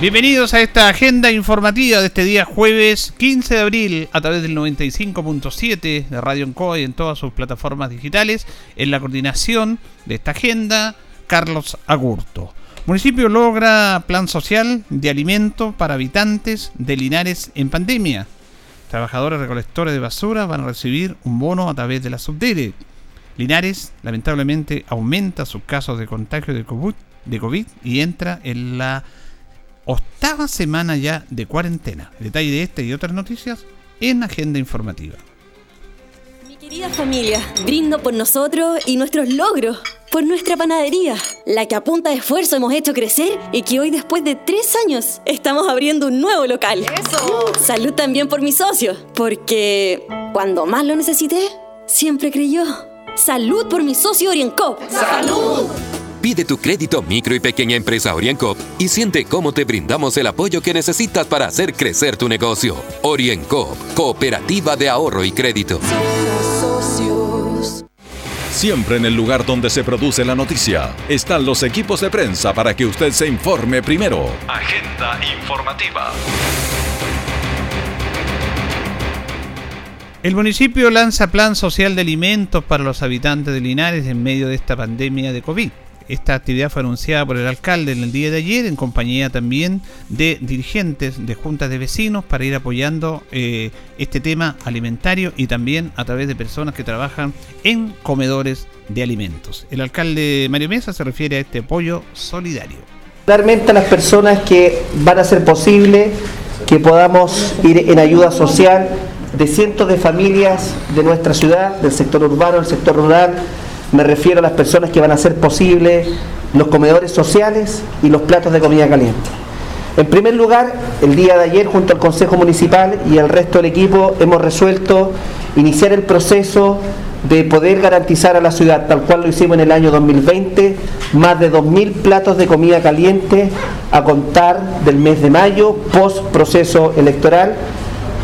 Bienvenidos a esta agenda informativa de este día jueves 15 de abril a través del 95.7 de Radio Encoy en todas sus plataformas digitales. En la coordinación de esta agenda, Carlos Agurto. Municipio logra plan social de alimento para habitantes de Linares en pandemia. Trabajadores recolectores de basura van a recibir un bono a través de la subdere. Linares lamentablemente aumenta sus casos de contagio de COVID, y entra en la octava semana ya de cuarentena. Detalle de esta y otras noticias en Agenda Informativa. Mi querida familia, brindo por nosotros y nuestros logros, por nuestra panadería, la que a punta de esfuerzo hemos hecho crecer y que hoy después de tres años estamos abriendo un nuevo local. ¡Eso! Salud también por mi socio, porque cuando más lo necesité, siempre creyó. Salud por mi socio Orienco. ¡Salud! Pide tu crédito micro y pequeña empresa OrienCop y siente cómo te brindamos el apoyo que necesitas para hacer crecer tu negocio. OrienCop, Cooperativa de Ahorro y Crédito. Siempre en el lugar donde se produce la noticia están los equipos de prensa para que usted se informe primero. Agenda informativa. El municipio lanza plan social de alimentos para los habitantes de Linares en medio de esta pandemia de COVID. Esta actividad fue anunciada por el alcalde en el día de ayer en compañía también de dirigentes de juntas de vecinos para ir apoyando eh, este tema alimentario y también a través de personas que trabajan en comedores de alimentos. El alcalde Mario Mesa se refiere a este apoyo solidario. Particularmente a las personas que van a hacer posible que podamos ir en ayuda social de cientos de familias de nuestra ciudad, del sector urbano, del sector rural, me refiero a las personas que van a hacer posible los comedores sociales y los platos de comida caliente. En primer lugar, el día de ayer junto al Consejo Municipal y el resto del equipo hemos resuelto iniciar el proceso de poder garantizar a la ciudad, tal cual lo hicimos en el año 2020, más de 2.000 platos de comida caliente a contar del mes de mayo, post proceso electoral,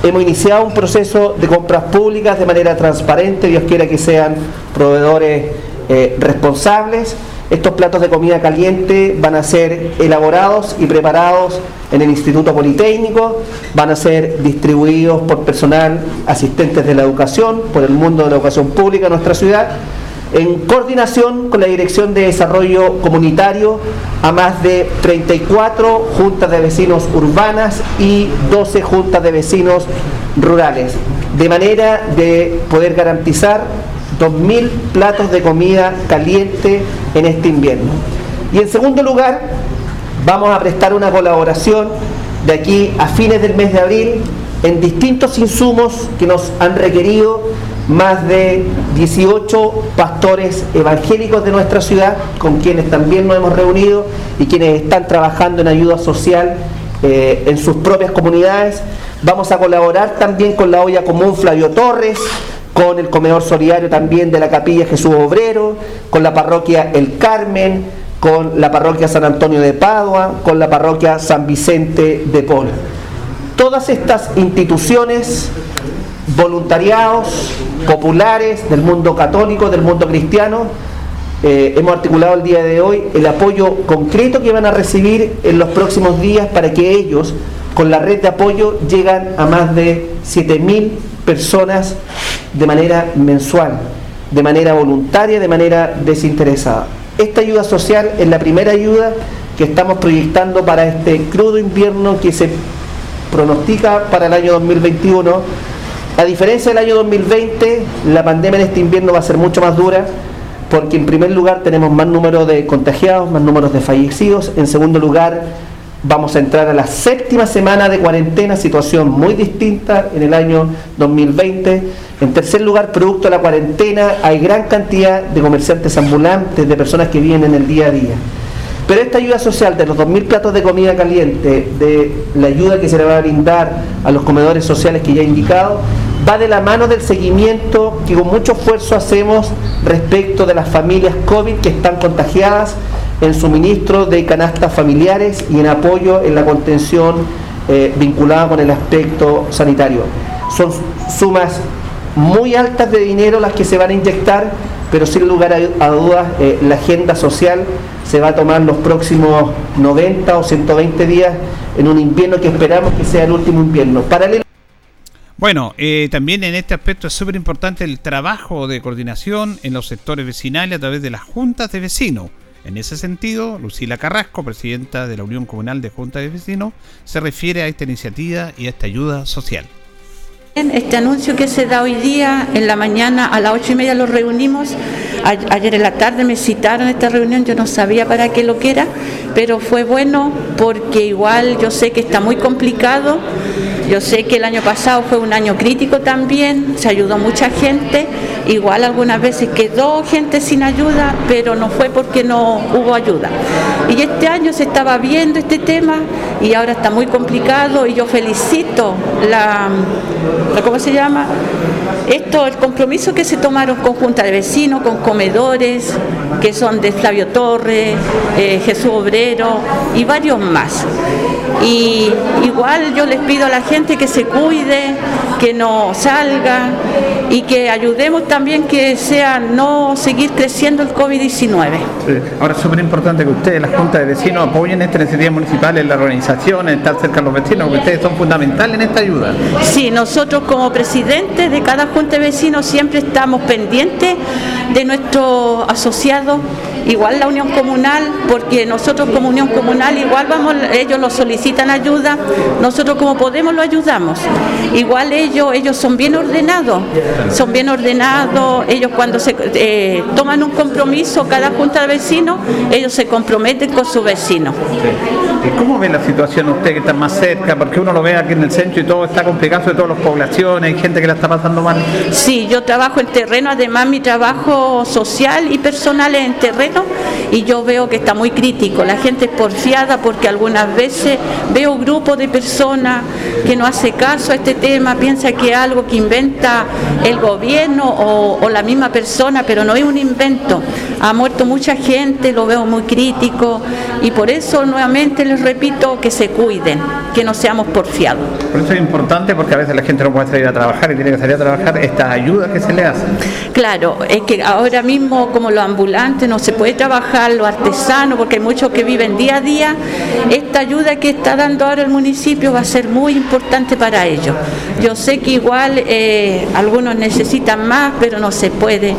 Hemos iniciado un proceso de compras públicas de manera transparente, Dios quiera que sean proveedores eh, responsables. Estos platos de comida caliente van a ser elaborados y preparados en el Instituto Politécnico, van a ser distribuidos por personal, asistentes de la educación, por el mundo de la educación pública en nuestra ciudad en coordinación con la Dirección de Desarrollo Comunitario a más de 34 juntas de vecinos urbanas y 12 juntas de vecinos rurales, de manera de poder garantizar 2.000 platos de comida caliente en este invierno. Y en segundo lugar, vamos a prestar una colaboración de aquí a fines del mes de abril en distintos insumos que nos han requerido más de 18 pastores evangélicos de nuestra ciudad, con quienes también nos hemos reunido y quienes están trabajando en ayuda social eh, en sus propias comunidades. Vamos a colaborar también con la olla común Flavio Torres, con el comedor solidario también de la capilla Jesús Obrero, con la parroquia El Carmen, con la parroquia San Antonio de Padua, con la parroquia San Vicente de Pol. Todas estas instituciones voluntariados populares del mundo católico, del mundo cristiano. Eh, hemos articulado el día de hoy el apoyo concreto que van a recibir en los próximos días para que ellos, con la red de apoyo, llegan a más de 7.000 personas de manera mensual, de manera voluntaria, de manera desinteresada. Esta ayuda social es la primera ayuda que estamos proyectando para este crudo invierno que se pronostica para el año 2021 a diferencia del año 2020, la pandemia en este invierno va a ser mucho más dura porque en primer lugar tenemos más número de contagiados, más números de fallecidos. En segundo lugar, vamos a entrar a la séptima semana de cuarentena, situación muy distinta en el año 2020. En tercer lugar, producto de la cuarentena, hay gran cantidad de comerciantes ambulantes, de personas que vienen en el día a día. Pero esta ayuda social de los 2.000 platos de comida caliente, de la ayuda que se le va a brindar a los comedores sociales que ya he indicado, va de la mano del seguimiento que con mucho esfuerzo hacemos respecto de las familias COVID que están contagiadas en suministro de canastas familiares y en apoyo en la contención eh, vinculada con el aspecto sanitario. Son sumas muy altas de dinero las que se van a inyectar, pero sin lugar a, dudas eh, la agenda social se va a tomar los próximos 90 o 120 días en un invierno que esperamos que sea el último invierno. Paralelo bueno, eh, también en este aspecto es súper importante el trabajo de coordinación en los sectores vecinales a través de las juntas de vecinos. En ese sentido, Lucila Carrasco, presidenta de la Unión Comunal de Juntas de Vecinos, se refiere a esta iniciativa y a esta ayuda social. Este anuncio que se da hoy día, en la mañana a las ocho y media lo reunimos, ayer en la tarde me citaron esta reunión, yo no sabía para qué lo que era, pero fue bueno porque igual yo sé que está muy complicado, yo sé que el año pasado fue un año crítico también, se ayudó mucha gente, igual algunas veces quedó gente sin ayuda, pero no fue porque no hubo ayuda. Y este año se estaba viendo este tema y ahora está muy complicado y yo felicito la ¿cómo se llama? Esto, el compromiso que se tomaron con Junta de Vecinos, con comedores, que son de Flavio Torres, eh, Jesús Obrero y varios más. Y igual yo les pido a la gente que se cuide, que no salga y que ayudemos también que sea no seguir creciendo el COVID-19. Ahora es súper importante que ustedes, las juntas de vecinos, apoyen esta iniciativa municipal en la organización, en estar cerca de los vecinos, porque ustedes son fundamentales en esta ayuda. Sí, nosotros como presidentes de cada junta de vecinos siempre estamos pendientes de nuestros asociados igual la unión comunal, porque nosotros como unión comunal igual vamos, ellos lo solicitan ayuda, nosotros como podemos lo ayudamos. Igual ellos, ellos son bien ordenados, son bien ordenados, ellos cuando se eh, toman un compromiso, cada junta de vecinos, ellos se comprometen con su vecino. ¿Cómo ve la situación usted que está más cerca? Porque uno lo ve aquí en el centro y todo está complicado de todas las poblaciones, hay gente que la está pasando mal. Sí, yo trabajo en terreno, además mi trabajo social y personal es en terreno y yo veo que está muy crítico. La gente es porfiada porque algunas veces veo grupos de personas que no hace caso a este tema, piensa que es algo que inventa el gobierno o, o la misma persona, pero no es un invento. Ha muerto mucha gente, lo veo muy crítico y por eso nuevamente les repito que se cuiden, que no seamos porfiados. Por eso es importante porque a veces la gente no puede salir a trabajar y tiene que salir a trabajar estas ayudas que se le hacen. Claro, es que ahora mismo como los ambulantes no se puede trabajar, los artesanos, porque hay muchos que viven día a día, esta ayuda que está dando ahora el municipio va a ser muy importante para ellos. Yo sé que igual eh, algunos necesitan más, pero no se puede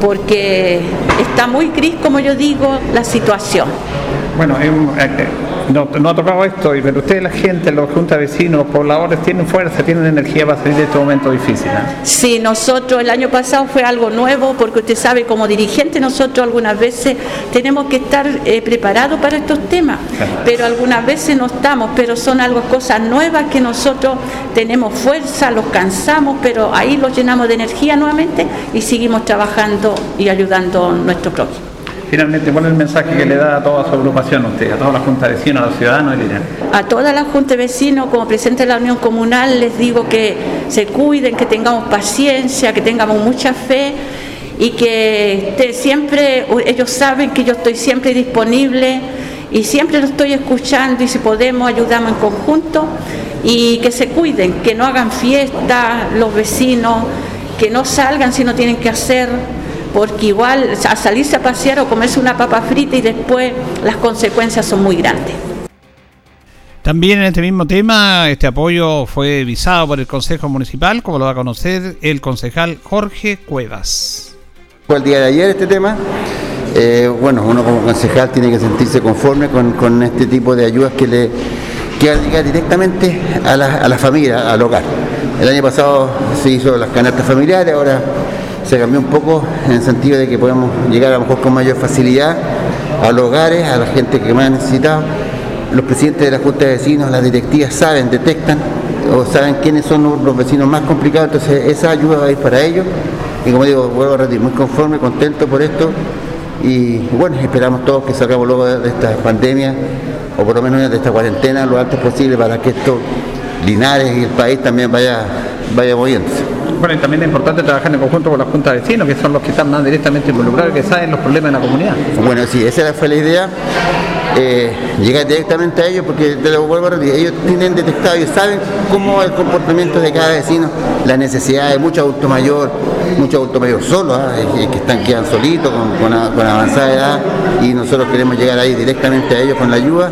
porque está muy gris, como yo digo, la situación. Bueno, eh, eh, no, no, ha tocado esto, pero ustedes, la gente, los juntas vecinos, los pobladores, tienen fuerza, tienen energía para salir de este momento difícil. ¿eh? Sí, nosotros el año pasado fue algo nuevo, porque usted sabe, como dirigente, nosotros algunas veces tenemos que estar preparados para estos temas, pero algunas veces no estamos, pero son algo cosas nuevas que nosotros tenemos fuerza, los cansamos, pero ahí los llenamos de energía nuevamente y seguimos trabajando y ayudando a nuestro prójimo. Finalmente, ¿cuál es el mensaje que le da a toda su agrupación usted, a toda la Junta de Vecinos, a los ciudadanos de A toda la Junta de Vecinos, como presidente de la Unión Comunal, les digo que se cuiden, que tengamos paciencia, que tengamos mucha fe y que siempre, ellos saben que yo estoy siempre disponible y siempre lo estoy escuchando y si podemos ayudamos en conjunto y que se cuiden, que no hagan fiesta los vecinos, que no salgan si no tienen que hacer porque igual a salirse a pasear o comerse una papa frita y después las consecuencias son muy grandes. También en este mismo tema, este apoyo fue visado por el Consejo Municipal, como lo va a conocer el concejal Jorge Cuevas. Fue el día de ayer este tema. Eh, bueno, uno como concejal tiene que sentirse conforme con, este tipo de ayudas que le que llegar directamente a la, a la familia, al hogar. El año pasado se hizo las canastas familiares, ahora se cambió un poco en el sentido de que podemos llegar a lo mejor con mayor facilidad a los hogares, a la gente que más ha necesitado. Los presidentes de la Junta de Vecinos, las directivas saben, detectan o saben quiénes son los vecinos más complicados, entonces esa ayuda va a ir para ellos. Y como digo, vuelvo a repetir, muy conforme, contento por esto y bueno, esperamos todos que salgamos luego de esta pandemia o por lo menos de esta cuarentena lo antes posible para que esto Linares y el país también vaya, vaya moviéndose. También es importante trabajar en conjunto con las juntas de vecinos, que son los que están más directamente involucrados, que saben los problemas de la comunidad. Bueno, sí, esa fue la idea. Eh, llegar directamente a ellos porque ellos tienen detectado y saben cómo el comportamiento de cada vecino, la necesidad de mucho adulto mayor, muchos adultos mayores solos, ¿ah? que están quedan solitos con, con, avanzada edad y nosotros queremos llegar ahí directamente a ellos con la ayuda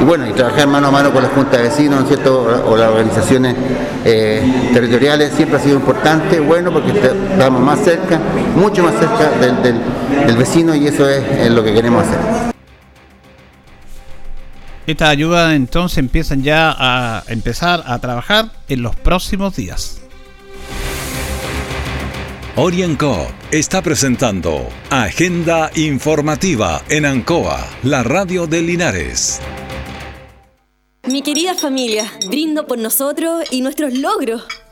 y bueno, y trabajar mano a mano con las juntas de vecinos, ¿no es cierto? O, las organizaciones eh, territoriales siempre ha sido importante, bueno, porque estamos más cerca, mucho más cerca del, vecino y eso es lo que queremos hacer. Esta ayuda entonces empiezan ya a empezar a trabajar en los próximos días. Orienco está presentando Agenda Informativa en Ancoa, la radio de Linares. Mi querida familia, brindo por nosotros y nuestros logros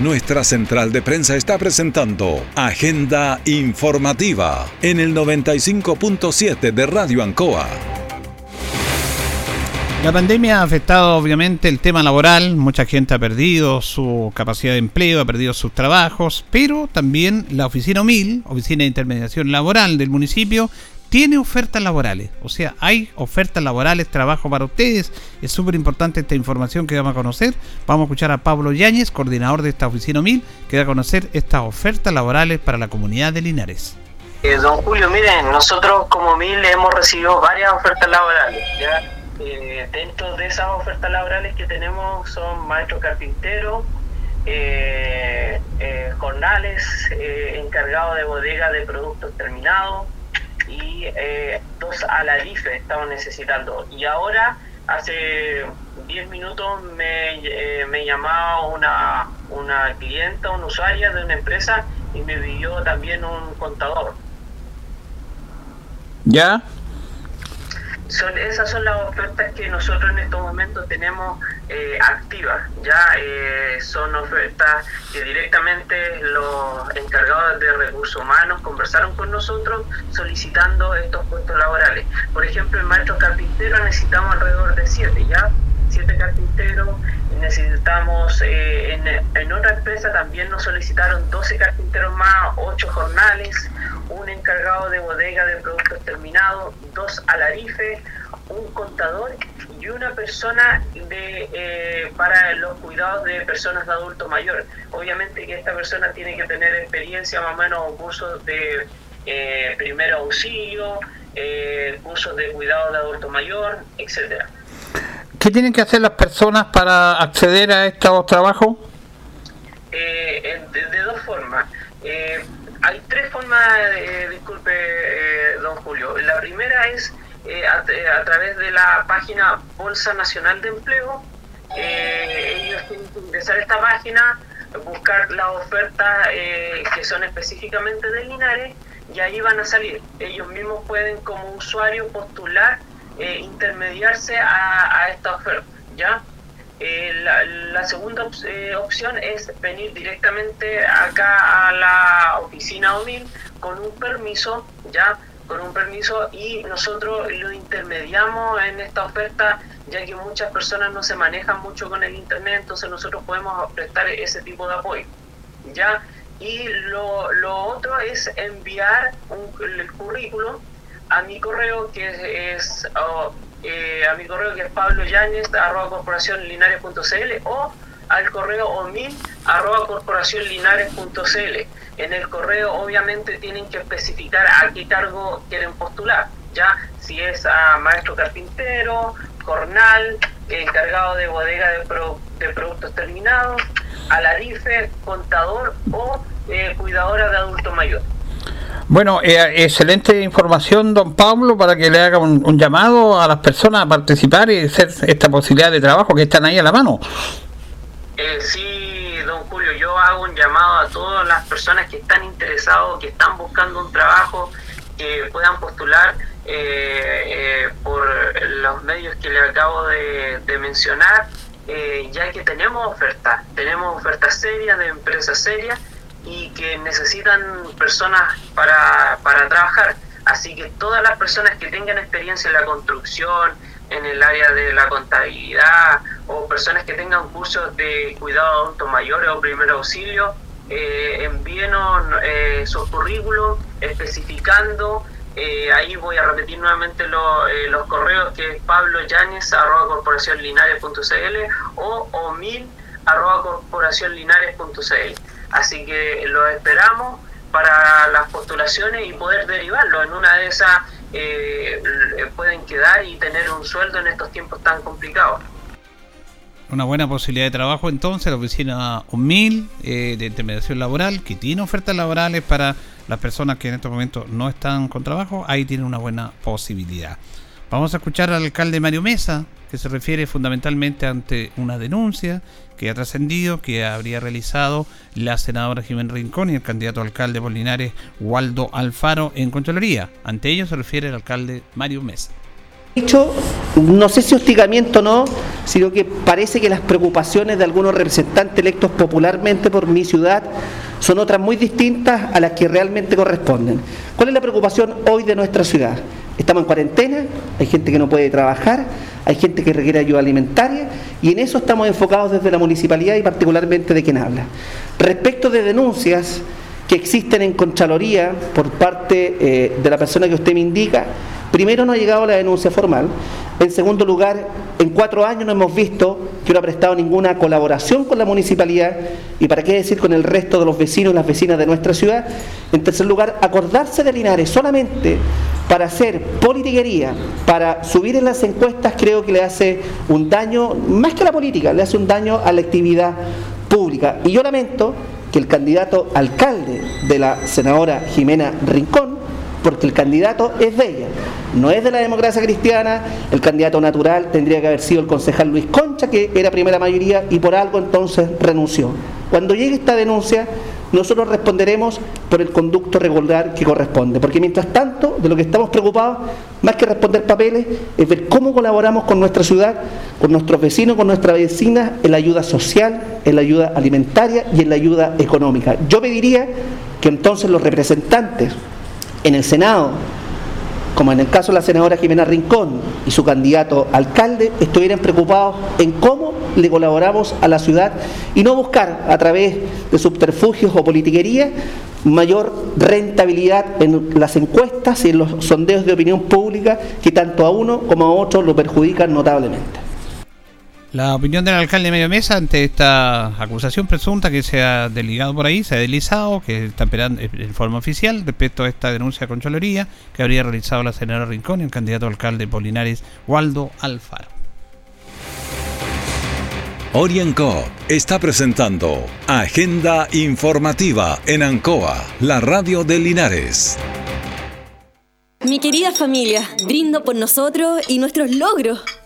Nuestra central de prensa está presentando Agenda Informativa en el 95.7 de Radio Ancoa. La pandemia ha afectado obviamente el tema laboral, mucha gente ha perdido su capacidad de empleo, ha perdido sus trabajos, pero también la Oficina 1000, Oficina de Intermediación Laboral del municipio, tiene ofertas laborales. O sea, hay ofertas laborales, trabajo para ustedes. Es súper importante esta información que vamos a conocer. Vamos a escuchar a Pablo Yáñez, coordinador de esta oficina 1000, que va a conocer estas ofertas laborales para la comunidad de Linares. Eh, don Julio, miren, nosotros como 1000 hemos recibido varias ofertas laborales. Eh, dentro de esas ofertas laborales que tenemos son maestros carpinteros, eh, jornales, encargados de bodega de productos terminados y eh, dos alarife estamos necesitando. Y ahora, hace 10 minutos, me, eh, me llamaba una, una clienta, una usuaria de una empresa y me pidió también un contador. ¿Ya? Son esas son las ofertas que nosotros en estos momentos tenemos eh, activas ya eh, son ofertas que directamente los encargados de recursos humanos conversaron con nosotros solicitando estos puestos laborales. Por ejemplo el maestro carpintero necesitamos alrededor de siete ya siete carpinteros necesitamos eh, en, en otra empresa también nos solicitaron 12 carpinteros más 8 jornales un encargado de bodega de productos terminados, dos alarife, un contador y una persona de, eh, para los cuidados de personas de adulto mayor. Obviamente que esta persona tiene que tener experiencia más o menos cursos de eh, primer auxilio, eh, cursos de cuidado de adulto mayor, etcétera. ¿Qué tienen que hacer las personas para acceder a estos trabajos? formas hay tres formas, eh, disculpe, eh, don Julio. La primera es eh, a, través de la página Bolsa Nacional de Empleo. ellos tienen que ingresar a esta página, buscar las ofertas que son específicamente de Linares y ahí van a salir. Ellos mismos pueden como usuario postular, intermediarse a, a esta oferta. ¿ya? Eh, la, segunda eh, opción es venir directamente acá a la oficina OMIL con un permiso, ya con un permiso y nosotros lo intermediamos en esta oferta ya que muchas personas no se manejan mucho con el internet, entonces nosotros podemos prestar ese tipo de apoyo. ¿ya? Y lo, lo otro es enviar el currículum a mi correo que es oh, eh, a mi correo que es Pablo Yáñez, arroba corporacionlinares.cl o al correo omil arroba corporacionlinares.cl. En el correo obviamente tienen que especificar a qué cargo quieren postular, ya si es a maestro carpintero, jornal, encargado de bodega de, productos terminados, a la contador o eh, cuidadora de adulto mayor. Bueno, eh, excelente información, don Pablo, para que le haga un, llamado a las personas a participar y hacer esta posibilidad de trabajo que están ahí a la mano. Eh, sí, don Julio, yo hago un llamado a todas las personas que están interesados, que están buscando un trabajo, que puedan postular eh, por los medios que le acabo de, mencionar, ya que tenemos ofertas, tenemos ofertas serias de empresas serias y que necesitan personas para, para trabajar. Así que todas las personas que tengan experiencia en la construcción, en el área de la contabilidad o personas que tengan cursos de cuidado adulto mayores o primer auxilio, eh, envíenos eh, sus especificando. Eh, ahí voy a repetir nuevamente eh, los correos que es Pablo arroba corporacionlinares.cl o omil arroba corporacionlinares.cl. Así que los esperamos para las postulaciones y poder derivarlo. En una de esas eh, pueden quedar y tener un sueldo en estos tiempos tan complicados. Una buena posibilidad de trabajo entonces, la oficina 1000 eh, de intermediación laboral, que tiene ofertas laborales para las personas que en estos momentos no están con trabajo, ahí tiene una buena posibilidad. Vamos a escuchar al alcalde Mario Mesa, que se refiere fundamentalmente ante una denuncia que ha trascendido que habría realizado la senadora Jiménez Rincón y el candidato alcalde Polinares Waldo Alfaro en Contraloría. Ante ello se refiere el alcalde Mario Mesa. Dicho, no sé si hostigamiento o no, sino que parece que las preocupaciones de algunos representantes electos popularmente por mi ciudad son otras muy distintas a las que realmente corresponden. ¿Cuál es la preocupación hoy de nuestra ciudad? Estamos en cuarentena, hay gente que no puede trabajar, hay gente que requiere ayuda alimentaria y en eso estamos enfocados desde la municipalidad y particularmente de quien habla. Respecto de denuncias que existen en Contraloría por parte eh, de la persona que usted me indica, primero no ha llegado la denuncia formal, en segundo lugar, en cuatro años no hemos visto que no ha prestado ninguna colaboración con la municipalidad y para qué decir con el resto de los vecinos y las vecinas de nuestra ciudad. En tercer lugar, acordarse de Linares solamente para hacer politiquería, para subir en las encuestas, creo que le hace un daño, más que a la política, le hace un daño a la actividad pública. Y yo lamento que el candidato alcalde de la senadora Jimena Rincón, porque el candidato es de ella, no es de la democracia cristiana, el candidato natural tendría que haber sido el concejal Luis Concha, que era primera mayoría y por algo entonces renunció. Cuando llegue esta denuncia, nosotros responderemos por el conducto regular que corresponde, porque mientras tanto, de lo que estamos preocupados, más que responder papeles, es ver cómo colaboramos con nuestra ciudad, con nuestros vecinos, con nuestra vecina, en la ayuda social, en la ayuda alimentaria y en la ayuda económica. Yo pediría que entonces los representantes en el Senado, como en el caso de la senadora Jimena Rincón y su candidato alcalde, estuvieran preocupados en cómo le colaboramos a la ciudad y no buscar a través de subterfugios o politiquería mayor rentabilidad en las encuestas y en los sondeos de opinión pública que tanto a uno como a otro lo perjudican notablemente. La opinión del alcalde de Medio Mesa ante esta acusación presunta que se ha delegado por ahí, se ha deslizado, que está esperando en forma oficial respecto a esta denuncia con Choloría que habría realizado la senadora Rincón y el candidato alcalde Polinares, Waldo Alfaro. Orienco está presentando Agenda Informativa en Ancoa, la radio de Linares. Mi querida familia, brindo por nosotros y nuestros logros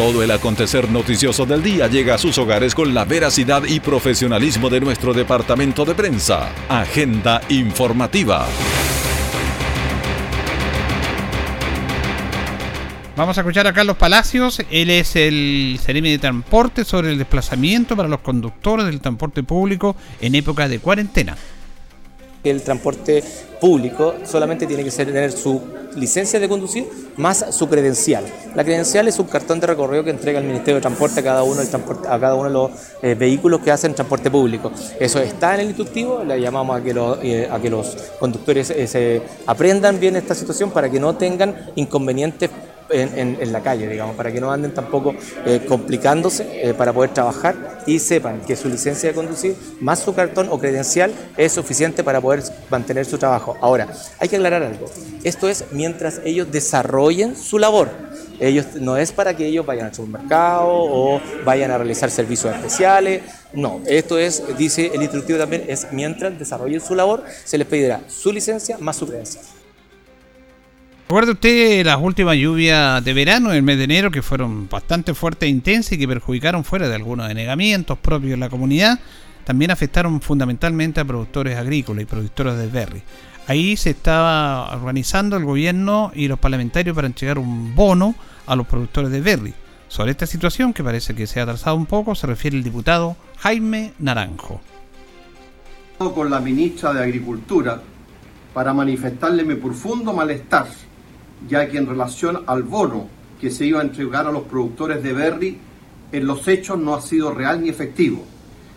Todo el acontecer noticioso del día llega a sus hogares con la veracidad y profesionalismo de nuestro departamento de prensa. Agenda informativa. Vamos a escuchar a Carlos Palacios, él es el seremi de transporte sobre el desplazamiento para los conductores del transporte público en época de cuarentena el transporte público solamente tiene que tener su licencia de conducir más su credencial. La credencial es un cartón de recorrido que entrega el Ministerio de Transporte a cada uno, de los eh, vehículos que hacen transporte público. Eso está en el instructivo, le llamamos a que, eh, los conductores eh, se aprendan bien esta situación para que no tengan inconvenientes en, la calle, digamos, para que no anden tampoco eh, complicándose eh, para poder trabajar y sepan que su licencia de conducir más su cartón o credencial es suficiente para poder mantener su trabajo. Ahora, hay que aclarar algo. Esto es mientras ellos desarrollen su labor. Ellos, no es para que ellos vayan al supermercado o vayan a realizar servicios especiales. No, esto es, dice el instructivo también, es mientras desarrollen su labor, se les pedirá su licencia más su credencial. Recuerda usted las últimas lluvias de verano, el mes de enero, que fueron bastante fuertes e intensas y que perjudicaron fuera de algunos denegamientos propios de la comunidad, también afectaron fundamentalmente a productores agrícolas y productores de berry. Ahí se estaba organizando el gobierno y los parlamentarios para entregar un bono a los productores de berry. Sobre esta situación, que parece que se ha atrasado un poco, se refiere el diputado Jaime Naranjo. Con la ministra de Agricultura para manifestarle mi profundo malestar ya que en relación al bono que se iba a entregar a los productores de berry, en los hechos no ha sido real ni efectivo.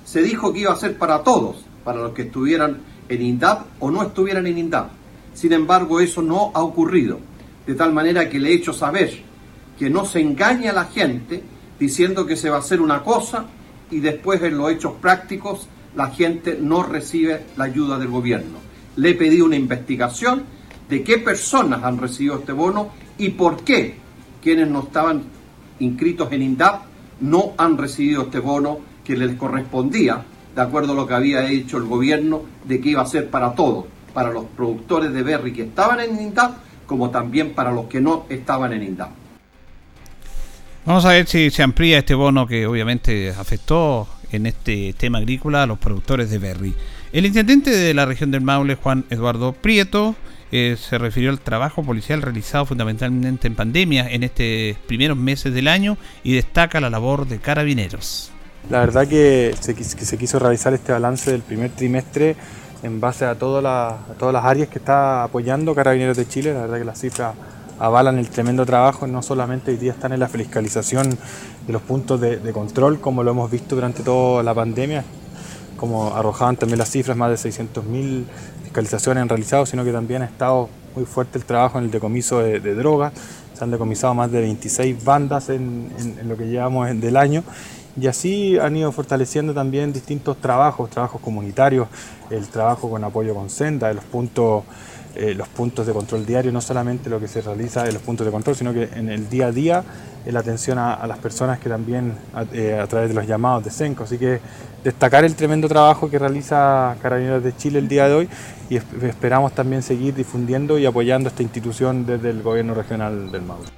Se dijo que iba a ser para todos, para los que estuvieran en INDAP o no estuvieran en INDAP. Sin embargo, eso no ha ocurrido, de tal manera que le he hecho saber que no se engañe a la gente diciendo que se va a hacer una cosa y después en los hechos prácticos la gente no recibe la ayuda del gobierno. Le he pedido una investigación de qué personas han recibido este bono y por qué quienes no estaban inscritos en INDAP no han recibido este bono que les correspondía, de acuerdo a lo que había hecho el gobierno, de que iba a ser para todos, para los productores de berry que estaban en INDAP, como también para los que no estaban en INDAP. Vamos a ver si se amplía este bono que obviamente afectó en este tema agrícola a los productores de berry. El intendente de la región del Maule, Juan Eduardo Prieto, eh, se refirió al trabajo policial realizado fundamentalmente en pandemia en estos primeros meses del año y destaca la labor de carabineros. La verdad que se, quiso realizar este balance del primer trimestre en base a, todas las áreas que está apoyando Carabineros de Chile. La verdad que las cifras avalan el tremendo trabajo, no solamente hoy día están en la fiscalización de los puntos de, de control, como lo hemos visto durante toda la pandemia, como arrojaban también las cifras, más de 600.000 han realizado, sino que también ha estado muy fuerte el trabajo en el decomiso de, drogas. Se han decomisado más de 26 bandas en, lo que llevamos del año y así han ido fortaleciendo también distintos trabajos, trabajos comunitarios, el trabajo con apoyo con senda, de los puntos, eh, los puntos de control diario, no solamente lo que se realiza en los puntos de control, sino que en el día a día la atención a, las personas que también eh, a, través de los llamados de CENCO. Así que destacar el tremendo trabajo que realiza Carabineros de Chile el día de hoy y esperamos también seguir difundiendo y apoyando esta institución desde el gobierno regional del Maule.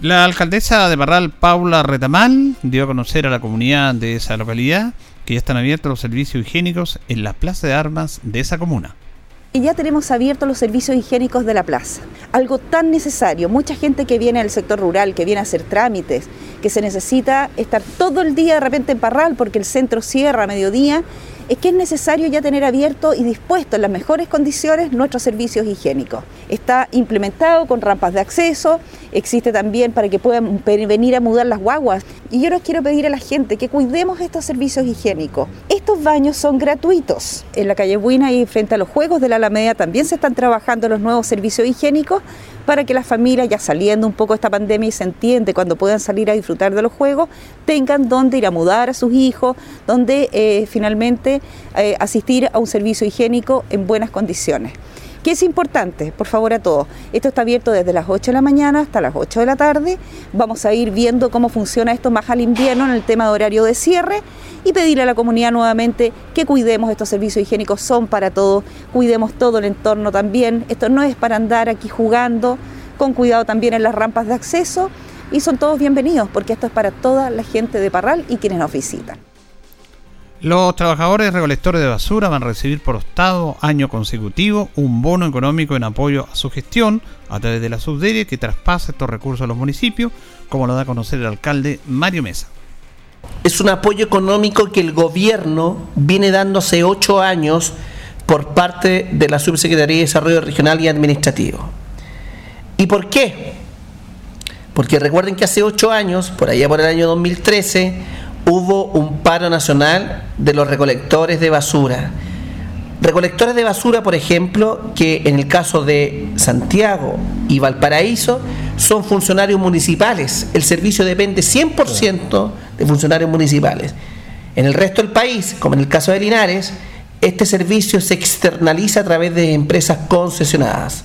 La alcaldesa de Barral, Paula Retamal, dio a conocer a la comunidad de esa localidad que ya están abiertos los servicios higiénicos en la plaza de armas de esa comuna. Y ya tenemos abiertos los servicios higiénicos de la plaza. Algo tan necesario. Mucha gente que viene del sector rural, que viene a hacer trámites, que se necesita estar todo el día de repente en Parral porque el centro cierra a mediodía es que es necesario ya tener abierto y dispuesto en las mejores condiciones nuestros servicios higiénicos. Está implementado con rampas de acceso, existe también para que puedan venir a mudar las guaguas. Y yo les quiero pedir a la gente que cuidemos estos servicios higiénicos. Estos baños son gratuitos. En la calle Buina y frente a los Juegos de la Alameda también se están trabajando los nuevos servicios higiénicos para que las familias, ya saliendo un poco esta pandemia y se entiende cuando puedan salir a disfrutar de los juegos, tengan donde ir a mudar a sus hijos, donde eh, finalmente eh, asistir a un servicio higiénico en buenas condiciones. ¿Qué es importante? Por favor a todos. Esto está abierto desde las 8 de la mañana hasta las 8 de la tarde. Vamos a ir viendo cómo funciona esto más al invierno en el tema de horario de cierre y pedirle a la comunidad nuevamente que cuidemos estos servicios higiénicos, son para todos, cuidemos todo el entorno también. Esto no es para andar aquí jugando, con cuidado también en las rampas de acceso y son todos bienvenidos porque esto es para toda la gente de Parral y quienes nos visitan. Los trabajadores recolectores de basura van a recibir por octavo año consecutivo un bono económico en apoyo a su gestión a través de la subdere que traspasa estos recursos a los municipios, como lo da a conocer el alcalde Mario Mesa. Es un apoyo económico que el gobierno viene dando hace ocho años por parte de la Subsecretaría de Desarrollo Regional y Administrativo. ¿Y por qué? Porque recuerden que hace ocho años, por allá por el año 2013, hubo un paro nacional de los recolectores de basura. Recolectores de basura, por ejemplo, que en el caso de Santiago y Valparaíso son funcionarios municipales. El servicio depende 100% de funcionarios municipales. En el resto del país, como en el caso de Linares, este servicio se externaliza a través de empresas concesionadas.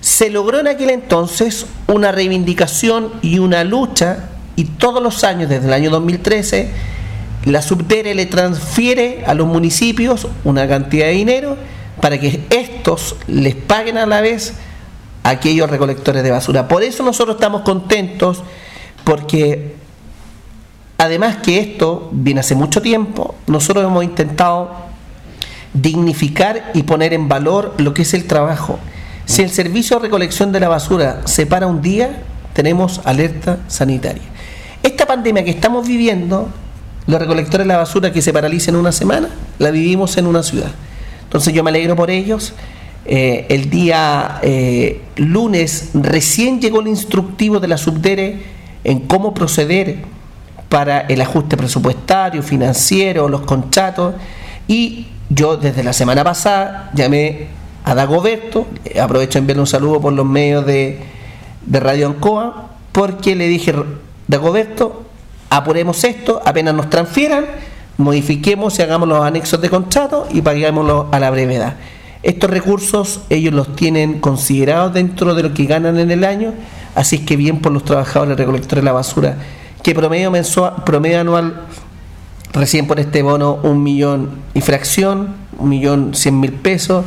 Se logró en aquel entonces una reivindicación y una lucha y todos los años, desde el año 2013, la Subdere le transfiere a los municipios una cantidad de dinero para que estos les paguen a la vez a aquellos recolectores de basura. Por eso nosotros estamos contentos porque además que esto viene hace mucho tiempo, nosotros hemos intentado dignificar y poner en valor lo que es el trabajo. Si el servicio de recolección de la basura se para un día, tenemos alerta sanitaria. Esta pandemia que estamos viviendo, los recolectores de la basura que se paralicen una semana, la vivimos en una ciudad. Entonces yo me alegro por ellos. Eh, el día eh, lunes recién llegó el instructivo de la Subdere en cómo proceder para el ajuste presupuestario, financiero, los contratos y yo desde la semana pasada llamé a Dagoberto, aprovecho en enviarle un saludo por los medios de, de Radio Ancoa, porque le dije, Dagoberto, apuremos esto, apenas nos transfieran, modifiquemos y hagamos los anexos de contrato y paguémoslo a la brevedad. Estos recursos ellos los tienen considerados dentro de lo que ganan en el año, así es que bien por los trabajadores recolectores de la basura, que promedio mensual, promedio anual recién por este bono un millón y fracción, un millón cien mil pesos,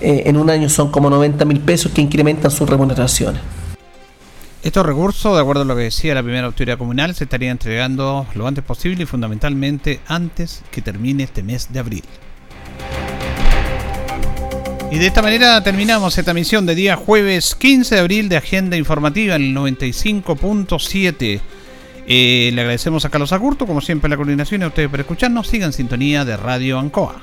eh, en un año son como 90 mil pesos que incrementan sus remuneraciones. Estos recursos, de acuerdo a lo que decía la primera autoridad comunal, se estarían entregando lo antes posible y fundamentalmente antes que termine este mes de abril. Y de esta manera terminamos esta misión de día jueves 15 de abril de Agenda Informativa en el 95.7. Eh, le agradecemos a Carlos Acurto, como siempre, la coordinación y a ustedes por escucharnos. Sigan sintonía de Radio Ancoa.